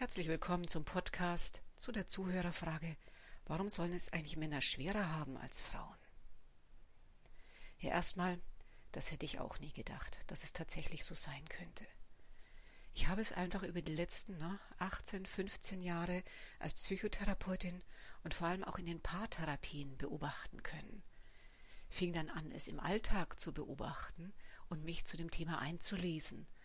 Herzlich willkommen zum Podcast zu der Zuhörerfrage, warum sollen es eigentlich Männer schwerer haben als Frauen? Ja, erstmal, das hätte ich auch nie gedacht, dass es tatsächlich so sein könnte. Ich habe es einfach über die letzten ne, 18, 15 Jahre als Psychotherapeutin und vor allem auch in den Paartherapien beobachten können. Fing dann an, es im Alltag zu beobachten und mich zu dem Thema einzulesen –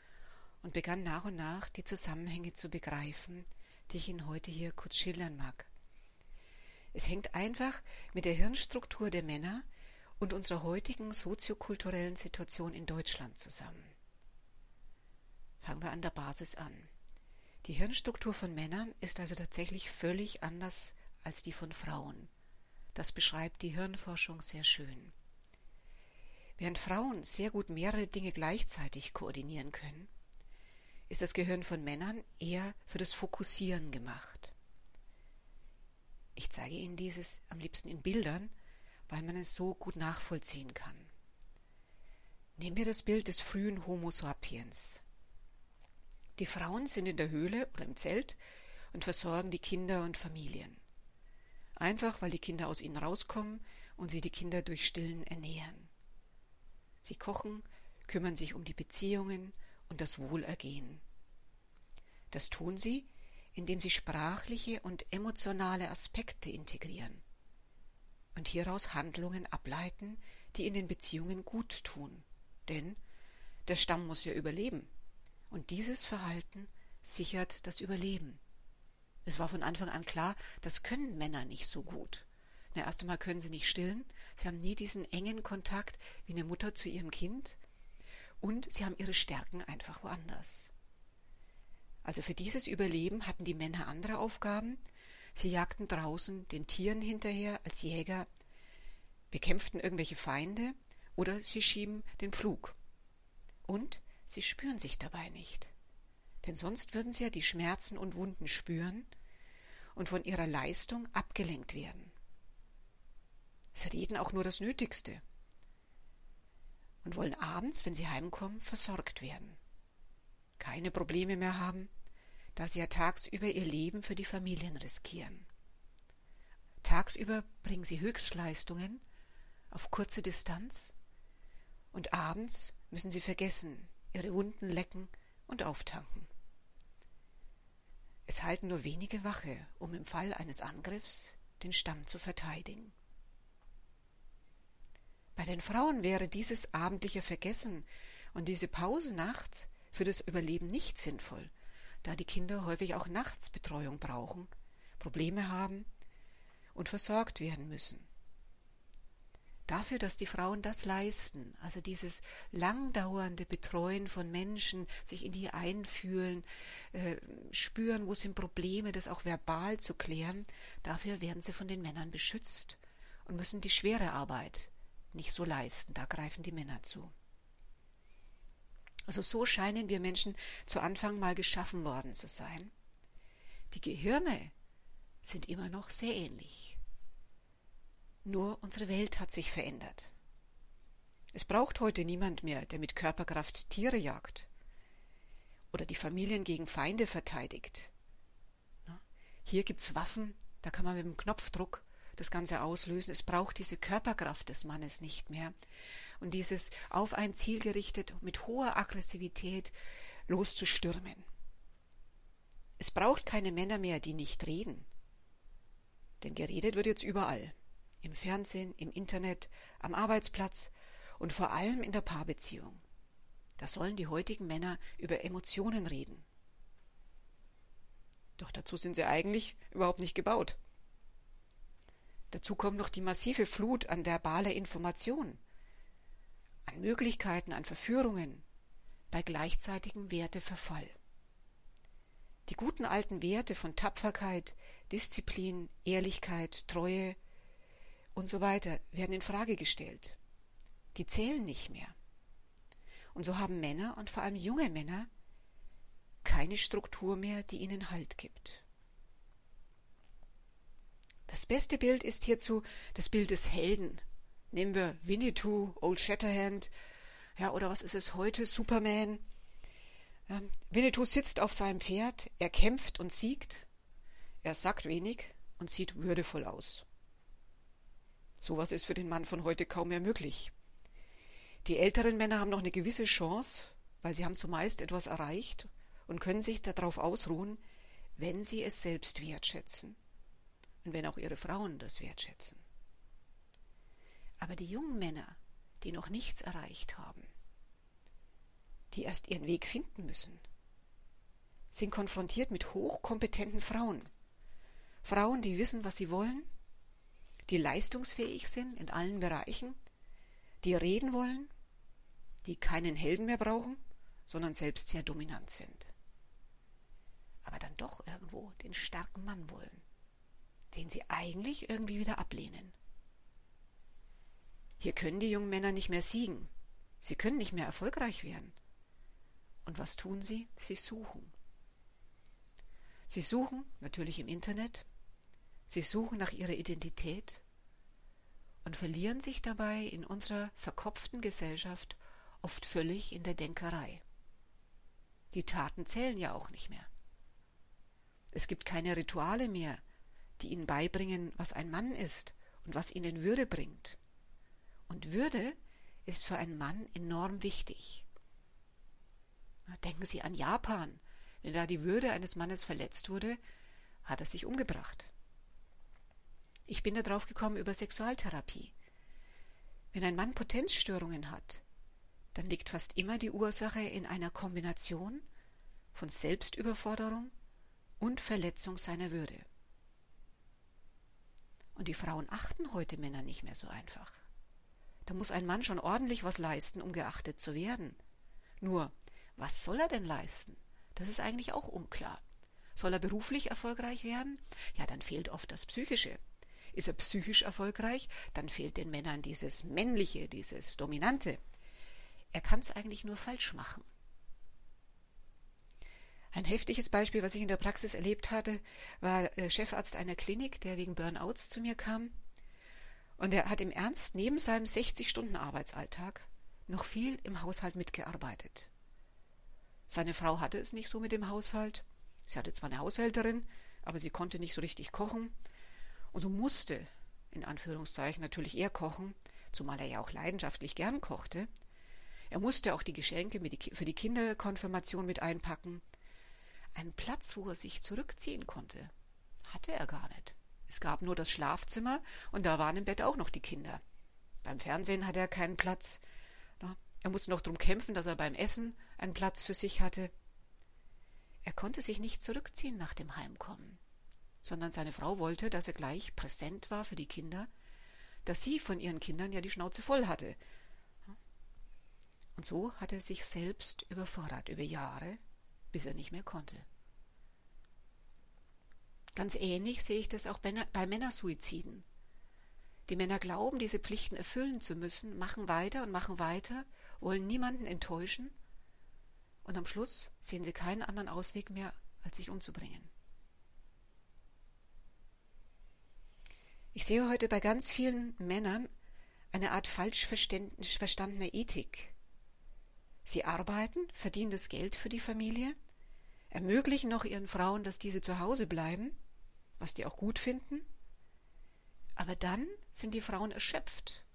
und begann nach und nach die Zusammenhänge zu begreifen, die ich Ihnen heute hier kurz schildern mag. Es hängt einfach mit der Hirnstruktur der Männer und unserer heutigen soziokulturellen Situation in Deutschland zusammen. Fangen wir an der Basis an. Die Hirnstruktur von Männern ist also tatsächlich völlig anders als die von Frauen. Das beschreibt die Hirnforschung sehr schön. Während Frauen sehr gut mehrere Dinge gleichzeitig koordinieren können, ist das Gehirn von Männern eher für das Fokussieren gemacht. Ich zeige Ihnen dieses am liebsten in Bildern, weil man es so gut nachvollziehen kann. Nehmen wir das Bild des frühen Homo sapiens. Die Frauen sind in der Höhle oder im Zelt und versorgen die Kinder und Familien. Einfach weil die Kinder aus ihnen rauskommen und sie die Kinder durch Stillen ernähren. Sie kochen, kümmern sich um die Beziehungen und das Wohlergehen. Das tun sie, indem sie sprachliche und emotionale Aspekte integrieren und hieraus Handlungen ableiten, die in den Beziehungen gut tun. Denn der Stamm muss ja überleben, und dieses Verhalten sichert das Überleben. Es war von Anfang an klar, das können Männer nicht so gut. Na, erst einmal können sie nicht stillen, sie haben nie diesen engen Kontakt wie eine Mutter zu ihrem Kind, und sie haben ihre Stärken einfach woanders. Also für dieses Überleben hatten die Männer andere Aufgaben. Sie jagten draußen den Tieren hinterher als Jäger, bekämpften irgendwelche Feinde oder sie schieben den Pflug. Und sie spüren sich dabei nicht. Denn sonst würden sie ja die Schmerzen und Wunden spüren und von ihrer Leistung abgelenkt werden. Sie reden auch nur das Nötigste und wollen abends, wenn sie heimkommen, versorgt werden. Keine Probleme mehr haben, da sie ja tagsüber ihr Leben für die Familien riskieren. Tagsüber bringen sie Höchstleistungen auf kurze Distanz und abends müssen sie vergessen, ihre Wunden lecken und auftanken. Es halten nur wenige Wache, um im Fall eines Angriffs den Stamm zu verteidigen. Bei den Frauen wäre dieses abendliche Vergessen und diese Pause nachts für das Überleben nicht sinnvoll, da die Kinder häufig auch nachts Betreuung brauchen, Probleme haben und versorgt werden müssen. Dafür, dass die Frauen das leisten, also dieses langdauernde Betreuen von Menschen, sich in die einfühlen, äh, spüren, wo sind Probleme, das auch verbal zu klären, dafür werden sie von den Männern beschützt und müssen die schwere Arbeit nicht so leisten. Da greifen die Männer zu. Also so scheinen wir Menschen zu Anfang mal geschaffen worden zu sein. Die Gehirne sind immer noch sehr ähnlich. Nur unsere Welt hat sich verändert. Es braucht heute niemand mehr, der mit Körperkraft Tiere jagt oder die Familien gegen Feinde verteidigt. Hier gibt's Waffen, da kann man mit dem Knopfdruck das Ganze auslösen. Es braucht diese Körperkraft des Mannes nicht mehr. Und dieses auf ein Ziel gerichtet, mit hoher Aggressivität loszustürmen. Es braucht keine Männer mehr, die nicht reden. Denn geredet wird jetzt überall. Im Fernsehen, im Internet, am Arbeitsplatz und vor allem in der Paarbeziehung. Da sollen die heutigen Männer über Emotionen reden. Doch dazu sind sie eigentlich überhaupt nicht gebaut. Dazu kommt noch die massive Flut an verbaler Information, an Möglichkeiten, an Verführungen, bei gleichzeitigem Werteverfall. Die guten alten Werte von Tapferkeit, Disziplin, Ehrlichkeit, Treue und so weiter werden in Frage gestellt. Die zählen nicht mehr. Und so haben Männer und vor allem junge Männer keine Struktur mehr, die ihnen Halt gibt. Das beste Bild ist hierzu das Bild des Helden. Nehmen wir Winnetou, Old Shatterhand, ja, oder was ist es heute, Superman. Ja, Winnetou sitzt auf seinem Pferd, er kämpft und siegt, er sagt wenig und sieht würdevoll aus. Sowas ist für den Mann von heute kaum mehr möglich. Die älteren Männer haben noch eine gewisse Chance, weil sie haben zumeist etwas erreicht und können sich darauf ausruhen, wenn sie es selbst wertschätzen und wenn auch ihre Frauen das wertschätzen. Aber die jungen Männer, die noch nichts erreicht haben, die erst ihren Weg finden müssen, sind konfrontiert mit hochkompetenten Frauen. Frauen, die wissen, was sie wollen, die leistungsfähig sind in allen Bereichen, die reden wollen, die keinen Helden mehr brauchen, sondern selbst sehr dominant sind. Aber dann doch irgendwo den starken Mann wollen, den sie eigentlich irgendwie wieder ablehnen. Hier können die jungen Männer nicht mehr siegen. Sie können nicht mehr erfolgreich werden. Und was tun sie? Sie suchen. Sie suchen natürlich im Internet, sie suchen nach ihrer Identität und verlieren sich dabei in unserer verkopften Gesellschaft oft völlig in der Denkerei. Die Taten zählen ja auch nicht mehr. Es gibt keine Rituale mehr, die ihnen beibringen, was ein Mann ist und was ihnen Würde bringt. Und Würde ist für einen Mann enorm wichtig. Denken Sie an Japan. Wenn da die Würde eines Mannes verletzt wurde, hat er sich umgebracht. Ich bin darauf gekommen über Sexualtherapie. Wenn ein Mann Potenzstörungen hat, dann liegt fast immer die Ursache in einer Kombination von Selbstüberforderung und Verletzung seiner Würde. Und die Frauen achten heute Männer nicht mehr so einfach. Da muss ein Mann schon ordentlich was leisten, um geachtet zu werden. Nur, was soll er denn leisten? Das ist eigentlich auch unklar. Soll er beruflich erfolgreich werden? Ja, dann fehlt oft das Psychische. Ist er psychisch erfolgreich? Dann fehlt den Männern dieses Männliche, dieses Dominante. Er kann es eigentlich nur falsch machen. Ein heftiges Beispiel, was ich in der Praxis erlebt hatte, war der Chefarzt einer Klinik, der wegen Burnouts zu mir kam. Und er hat im Ernst neben seinem 60-Stunden-Arbeitsalltag noch viel im Haushalt mitgearbeitet. Seine Frau hatte es nicht so mit dem Haushalt. Sie hatte zwar eine Haushälterin, aber sie konnte nicht so richtig kochen. Und so musste, in Anführungszeichen, natürlich er kochen, zumal er ja auch leidenschaftlich gern kochte. Er musste auch die Geschenke für die Kinderkonfirmation mit einpacken. Einen Platz, wo er sich zurückziehen konnte, hatte er gar nicht. Es gab nur das Schlafzimmer und da waren im Bett auch noch die Kinder. Beim Fernsehen hatte er keinen Platz. Er musste noch darum kämpfen, dass er beim Essen einen Platz für sich hatte. Er konnte sich nicht zurückziehen nach dem Heimkommen, sondern seine Frau wollte, dass er gleich präsent war für die Kinder, dass sie von ihren Kindern ja die Schnauze voll hatte. Und so hat er sich selbst überfordert über Jahre, bis er nicht mehr konnte. Ganz ähnlich sehe ich das auch bei Männersuiziden. Die Männer glauben, diese Pflichten erfüllen zu müssen, machen weiter und machen weiter wollen niemanden enttäuschen und am Schluss sehen sie keinen anderen Ausweg mehr, als sich umzubringen. Ich sehe heute bei ganz vielen Männern eine Art falsch verstandener Ethik. Sie arbeiten, verdienen das Geld für die Familie, ermöglichen noch ihren Frauen, dass diese zu Hause bleiben, was die auch gut finden, aber dann sind die Frauen erschöpft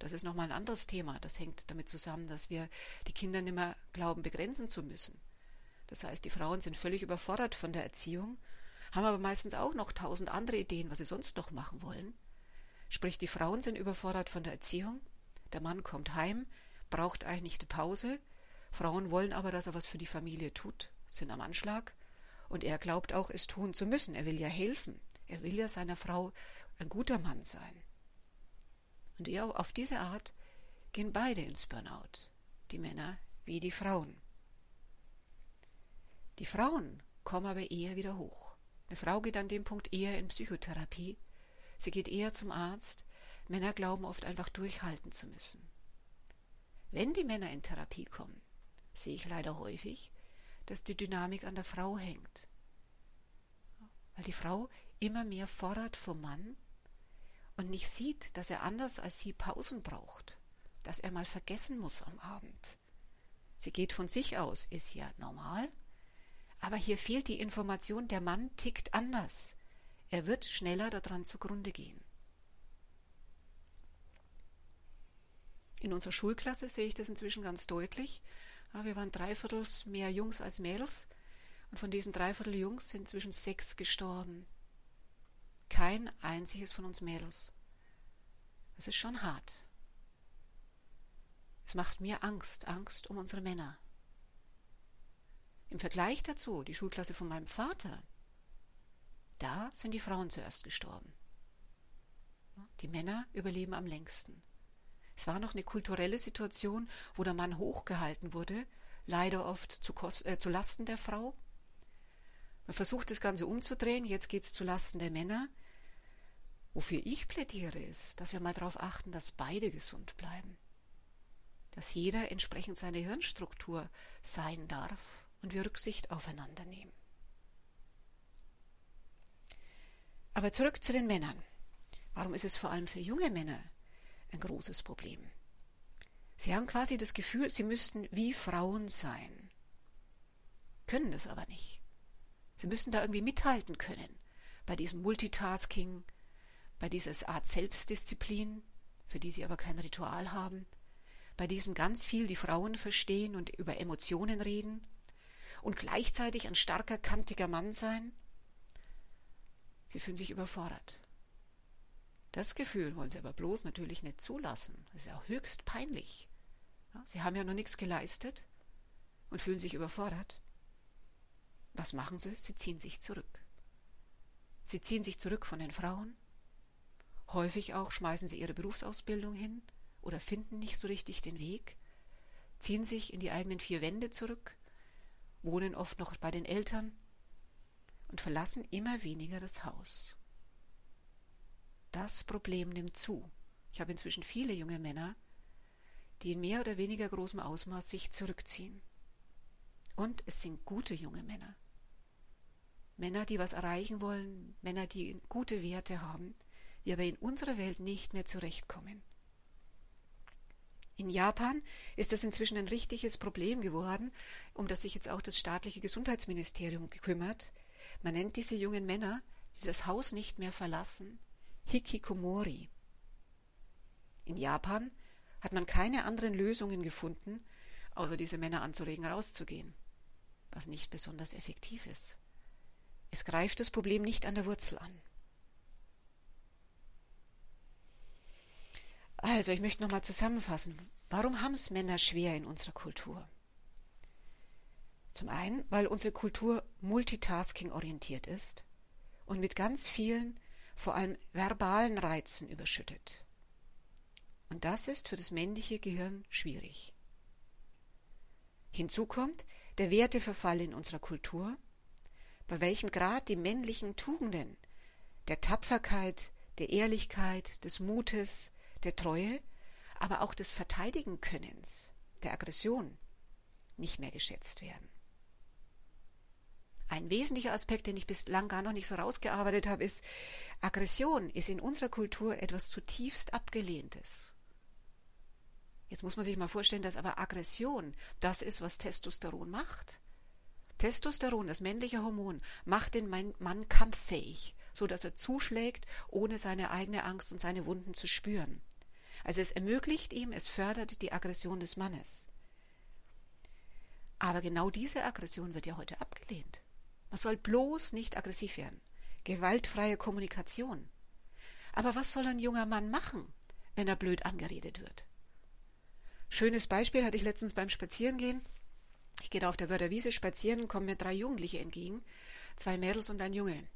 das ist nochmal ein anderes Thema. Das hängt damit zusammen, dass wir die Kinder nicht mehr glauben, begrenzen zu müssen. Das heißt, die Frauen sind völlig überfordert von der Erziehung, haben aber meistens auch noch tausend andere Ideen, was sie sonst noch machen wollen. Sprich, die Frauen sind überfordert von der Erziehung, der Mann kommt heim, braucht eigentlich eine Pause, Frauen wollen aber, dass er was für die Familie tut, sind am Anschlag, und er glaubt auch, es tun zu müssen. Er will ja helfen. Er will ja seiner Frau ein guter Mann sein. Und auf diese Art gehen beide ins Burnout, die Männer wie die Frauen. Die Frauen kommen aber eher wieder hoch. Eine Frau geht an dem Punkt eher in Psychotherapie, sie geht eher zum Arzt, Männer glauben oft einfach durchhalten zu müssen. Wenn die Männer in Therapie kommen, sehe ich leider häufig, dass die Dynamik an der Frau hängt. Weil die Frau immer mehr fordert vom Mann und nicht sieht, dass er anders als sie Pausen braucht, dass er mal vergessen muss am Abend, Sie geht von sich aus, ist ja normal. Aber hier fehlt die Information, der Mann tickt anders. Er wird schneller daran zugrunde gehen. In unserer Schulklasse sehe ich das inzwischen ganz deutlich. Ja, wir waren dreiviertels mehr Jungs als Mädels. Und von diesen dreiviertel Jungs sind inzwischen sechs gestorben. Kein einziges von uns Mädels. Das ist schon hart. Es macht mir Angst, Angst um unsere Männer. Im Vergleich dazu, die Schulklasse von meinem Vater, da sind die Frauen zuerst gestorben. Die Männer überleben am längsten. Es war noch eine kulturelle Situation, wo der Mann hochgehalten wurde, leider oft zu, äh, zu Lasten der Frau. Man versucht das Ganze umzudrehen, jetzt geht es zu Lasten der Männer. Wofür ich plädiere, ist, dass wir mal darauf achten, dass beide gesund bleiben. Dass jeder entsprechend seine Hirnstruktur sein darf und wir Rücksicht aufeinander nehmen. Aber zurück zu den Männern. Warum ist es vor allem für junge Männer ein großes Problem? Sie haben quasi das Gefühl, sie müssten wie Frauen sein, können es aber nicht. Sie müssen da irgendwie mithalten können bei diesem Multitasking, bei dieser Art Selbstdisziplin, für die sie aber kein Ritual haben, bei diesem ganz viel die Frauen verstehen und über Emotionen reden und gleichzeitig ein starker, kantiger Mann sein? Sie fühlen sich überfordert. Das Gefühl wollen sie aber bloß natürlich nicht zulassen. Das ist ja höchst peinlich. sie haben ja noch nichts geleistet und fühlen sich überfordert. Was machen sie? Sie ziehen sich zurück. Sie ziehen sich zurück von den Frauen. Häufig auch schmeißen sie ihre Berufsausbildung hin oder finden nicht so richtig den Weg, ziehen sich in die eigenen vier Wände zurück, wohnen oft noch bei den Eltern und verlassen immer weniger das Haus. Das Problem nimmt zu. Ich habe inzwischen viele junge Männer, die in mehr oder weniger großem Ausmaß sich zurückziehen. Und es sind gute junge Männer. Männer, die was erreichen wollen, Männer, die gute Werte haben, die aber in unserer Welt nicht mehr zurechtkommen. In Japan ist das inzwischen ein richtiges Problem geworden, um das sich jetzt auch das staatliche Gesundheitsministerium kümmert. Man nennt diese jungen Männer, die das Haus nicht mehr verlassen, Hikikomori. In Japan hat man keine anderen Lösungen gefunden, außer diese Männer anzuregen, rauszugehen, was nicht besonders effektiv ist. Es greift das Problem nicht an der Wurzel an. Also, ich möchte nochmal zusammenfassen. Warum haben es Männer schwer in unserer Kultur? Zum einen, weil unsere Kultur multitasking orientiert ist und mit ganz vielen, vor allem verbalen Reizen überschüttet. Und das ist für das männliche Gehirn schwierig. Hinzu kommt der Werteverfall in unserer Kultur, bei welchem Grad die männlichen Tugenden der Tapferkeit, der Ehrlichkeit, des Mutes, der Treue, aber auch des Verteidigenkönnens, der Aggression nicht mehr geschätzt werden. Ein wesentlicher Aspekt, den ich bislang gar noch nicht so rausgearbeitet habe, ist, Aggression ist in unserer Kultur etwas zutiefst Abgelehntes. Jetzt muss man sich mal vorstellen, dass aber Aggression das ist, was Testosteron macht. Testosteron, das männliche Hormon, macht den Mann kampffähig, so dass er zuschlägt, ohne seine eigene Angst und seine Wunden zu spüren. Also es ermöglicht ihm, es fördert die Aggression des Mannes. Aber genau diese Aggression wird ja heute abgelehnt. Man soll bloß nicht aggressiv werden. Gewaltfreie Kommunikation. Aber was soll ein junger Mann machen, wenn er blöd angeredet wird? Schönes Beispiel hatte ich letztens beim Spazierengehen. Ich gehe da auf der Wörterwiese spazieren, kommen mir drei Jugendliche entgegen, zwei Mädels und ein Junge.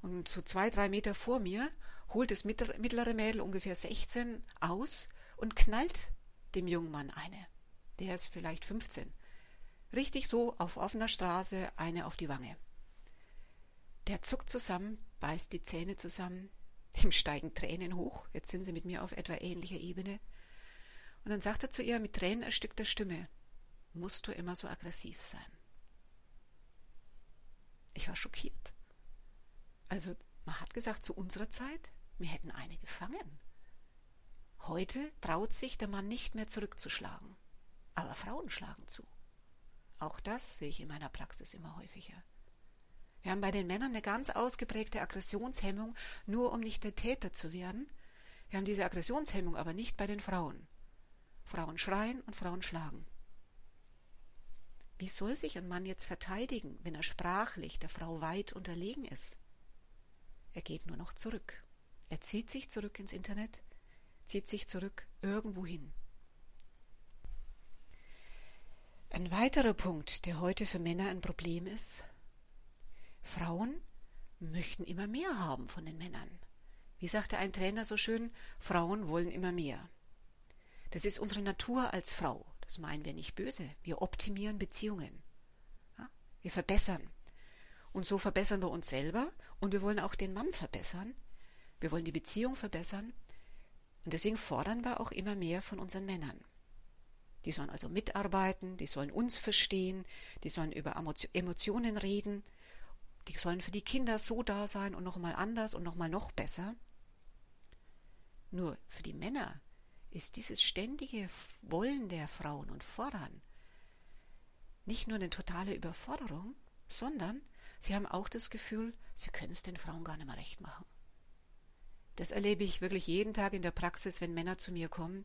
Und so zwei, drei Meter vor mir holt das mittlere Mädel, ungefähr 16, aus und knallt dem jungen Mann eine. Der ist vielleicht 15. Richtig so auf offener Straße eine auf die Wange. Der zuckt zusammen, beißt die Zähne zusammen, ihm steigen Tränen hoch, jetzt sind sie mit mir auf etwa ähnlicher Ebene. Und dann sagt er zu ihr mit Tränen erstickter Stimme, musst du immer so aggressiv sein? Ich war schockiert. Also, man hat gesagt, zu unserer Zeit, wir hätten eine gefangen. Heute traut sich der Mann nicht mehr zurückzuschlagen. aber Frauen schlagen zu. Auch das sehe ich in meiner Praxis immer häufiger. Wir haben bei den Männern eine ganz ausgeprägte Aggressionshemmung, nur um nicht der Täter zu werden. Wir haben diese Aggressionshemmung aber nicht bei den Frauen. Frauen schreien und Frauen schlagen. Wie soll sich ein Mann jetzt verteidigen, wenn er sprachlich der Frau weit unterlegen ist? Er geht nur noch zurück. Er zieht sich zurück ins Internet, zieht sich zurück irgendwo hin. Ein weiterer Punkt, der heute für Männer ein Problem ist, Frauen möchten immer mehr haben von den Männern. Wie sagte ein Trainer so schön, Frauen wollen immer mehr. Das ist unsere Natur als Frau. Das meinen wir nicht böse. Wir optimieren Beziehungen. Wir verbessern. Und so verbessern wir uns selber und wir wollen auch den Mann verbessern. Wir wollen die Beziehung verbessern. Und deswegen fordern wir auch immer mehr von unseren Männern. Die sollen also mitarbeiten, die sollen uns verstehen, die sollen über Emotionen reden, die sollen für die Kinder so da sein und nochmal anders und nochmal noch besser. Nur für die Männer ist dieses ständige Wollen der Frauen und Fordern nicht nur eine totale Überforderung, sondern sie haben auch das Gefühl, sie können es den Frauen gar nicht mehr recht machen. Das erlebe ich wirklich jeden Tag in der Praxis, wenn Männer zu mir kommen.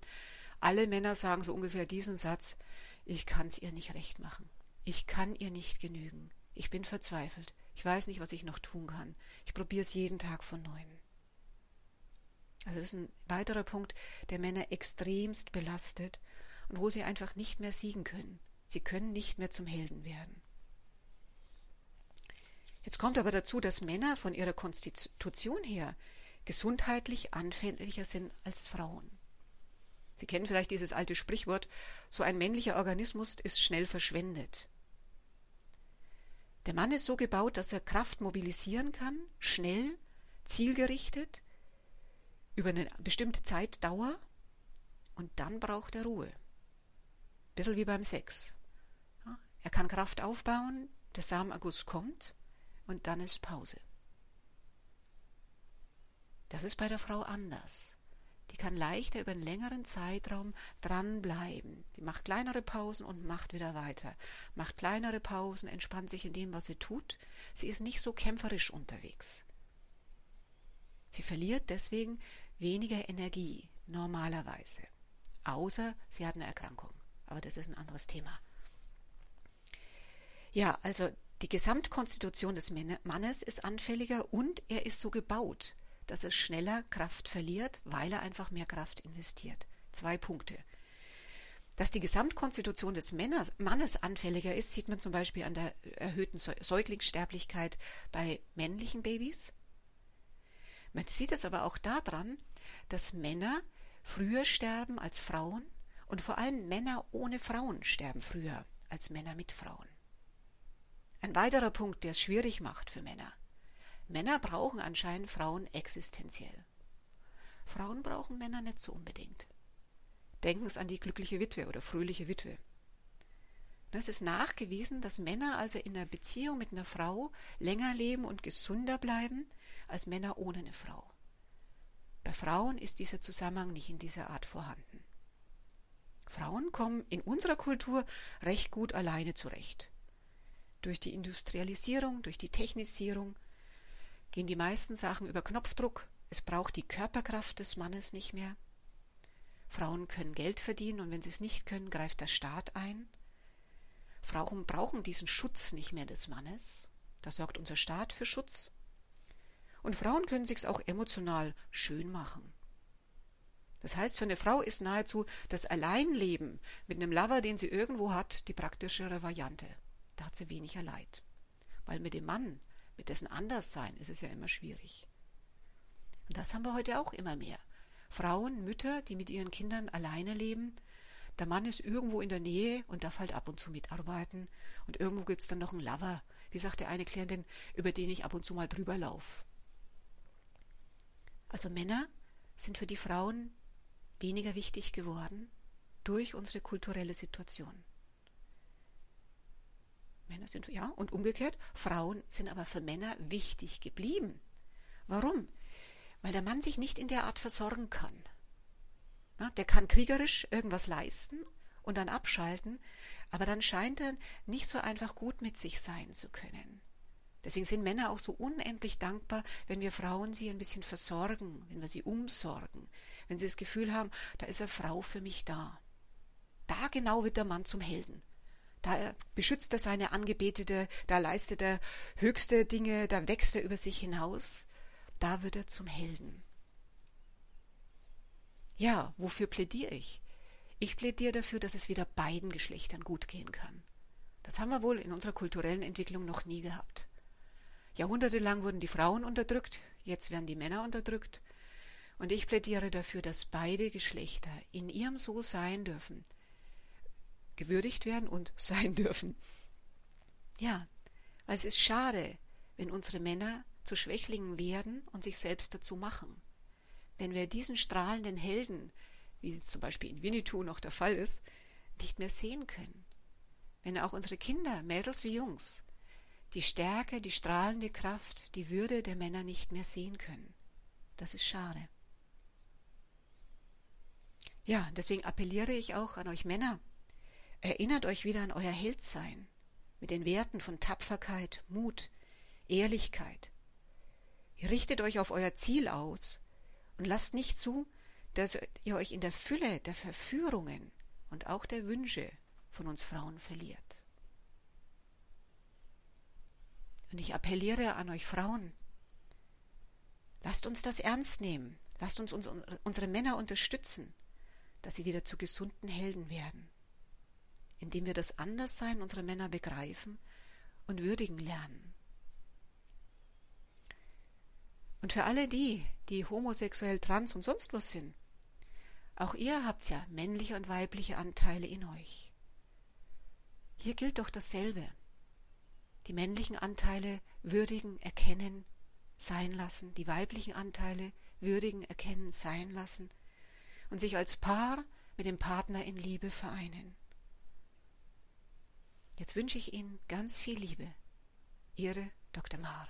Alle Männer sagen so ungefähr diesen Satz, ich kann es ihr nicht recht machen. Ich kann ihr nicht genügen. Ich bin verzweifelt. Ich weiß nicht, was ich noch tun kann. Ich probiere es jeden Tag von neuem. Also das ist ein weiterer Punkt, der Männer extremst belastet und wo sie einfach nicht mehr siegen können. Sie können nicht mehr zum Helden werden. Jetzt kommt aber dazu, dass Männer von ihrer Konstitution her gesundheitlich anfälliger sind als Frauen. Sie kennen vielleicht dieses alte Sprichwort, so ein männlicher Organismus ist schnell verschwendet. Der Mann ist so gebaut, dass er Kraft mobilisieren kann, schnell, zielgerichtet, über eine bestimmte Zeitdauer und dann braucht er Ruhe. Ein bisschen wie beim Sex. Er kann Kraft aufbauen, der Samenerguss kommt und dann ist Pause. Das ist bei der Frau anders. Die kann leichter über einen längeren Zeitraum dranbleiben. Die macht kleinere Pausen und macht wieder weiter. Macht kleinere Pausen, entspannt sich in dem, was sie tut. Sie ist nicht so kämpferisch unterwegs. Sie verliert deswegen weniger Energie normalerweise. Außer sie hat eine Erkrankung. Aber das ist ein anderes Thema. Ja, also die Gesamtkonstitution des Mannes ist anfälliger und er ist so gebaut, dass er schneller Kraft verliert, weil er einfach mehr Kraft investiert. Zwei Punkte. Dass die Gesamtkonstitution des Männers, Mannes anfälliger ist, sieht man zum Beispiel an der erhöhten Säuglingssterblichkeit bei männlichen Babys. Man sieht es aber auch daran, dass Männer früher sterben als Frauen und vor allem Männer ohne Frauen sterben früher als Männer mit Frauen. Ein weiterer Punkt, der es schwierig macht für Männer. Männer brauchen anscheinend Frauen existenziell. Frauen brauchen Männer nicht so unbedingt. Denken Sie an die glückliche Witwe oder fröhliche Witwe. Es ist nachgewiesen, dass Männer also in einer Beziehung mit einer Frau länger leben und gesünder bleiben als Männer ohne eine Frau. Bei Frauen ist dieser Zusammenhang nicht in dieser Art vorhanden. Frauen kommen in unserer Kultur recht gut alleine zurecht. Durch die Industrialisierung, durch die Technisierung gehen die meisten Sachen über Knopfdruck. Es braucht die Körperkraft des Mannes nicht mehr. Frauen können Geld verdienen und wenn sie es nicht können, greift der Staat ein. Frauen brauchen diesen Schutz nicht mehr des Mannes. Da sorgt unser Staat für Schutz. Und Frauen können sich's auch emotional schön machen. Das heißt, für eine Frau ist nahezu das Alleinleben mit einem Lover, den sie irgendwo hat, die praktischere Variante. Da hat sie weniger Leid. Weil mit dem Mann, mit dessen Anderssein, ist es ja immer schwierig. Und das haben wir heute auch immer mehr. Frauen, Mütter, die mit ihren Kindern alleine leben. Der Mann ist irgendwo in der Nähe und darf halt ab und zu mitarbeiten. Und irgendwo gibt es dann noch einen Lover, wie sagte eine Klientin, über den ich ab und zu mal drüber laufe. Also Männer sind für die Frauen weniger wichtig geworden durch unsere kulturelle Situation. Männer sind, ja, und umgekehrt, Frauen sind aber für Männer wichtig geblieben. Warum? Weil der Mann sich nicht in der Art versorgen kann. Na, der kann kriegerisch irgendwas leisten und dann abschalten, aber dann scheint er nicht so einfach gut mit sich sein zu können. Deswegen sind Männer auch so unendlich dankbar, wenn wir Frauen sie ein bisschen versorgen, wenn wir sie umsorgen, wenn sie das Gefühl haben, da ist eine Frau für mich da. Da genau wird der Mann zum Helden. Da beschützt er seine Angebetete, da leistet er höchste Dinge, da wächst er über sich hinaus, da wird er zum Helden. Ja, wofür plädiere ich? Ich plädiere dafür, dass es wieder beiden Geschlechtern gut gehen kann. Das haben wir wohl in unserer kulturellen Entwicklung noch nie gehabt. Jahrhundertelang wurden die Frauen unterdrückt, jetzt werden die Männer unterdrückt. Und ich plädiere dafür, dass beide Geschlechter in ihrem So sein dürfen, gewürdigt werden und sein dürfen. Ja, weil es ist schade, wenn unsere Männer zu Schwächlingen werden und sich selbst dazu machen. Wenn wir diesen strahlenden Helden, wie es zum Beispiel in Winnetou noch der Fall ist, nicht mehr sehen können. Wenn auch unsere Kinder, Mädels wie Jungs, die Stärke, die strahlende Kraft, die Würde der Männer nicht mehr sehen können. Das ist schade. Ja, deswegen appelliere ich auch an euch Männer. Erinnert euch wieder an euer Heldsein mit den Werten von Tapferkeit, Mut, Ehrlichkeit. Ihr richtet euch auf euer Ziel aus und lasst nicht zu, dass ihr euch in der Fülle der Verführungen und auch der Wünsche von uns Frauen verliert. Und ich appelliere an euch Frauen, lasst uns das ernst nehmen, lasst uns, uns unsere Männer unterstützen, dass sie wieder zu gesunden Helden werden, indem wir das Anderssein unserer Männer begreifen und würdigen lernen. Und für alle die, die homosexuell, trans und sonst was sind, auch ihr habt ja männliche und weibliche Anteile in euch. Hier gilt doch dasselbe die männlichen Anteile würdigen, erkennen, sein lassen, die weiblichen Anteile würdigen, erkennen, sein lassen und sich als Paar mit dem Partner in Liebe vereinen. Jetzt wünsche ich Ihnen ganz viel Liebe. Ihre Dr. Maar.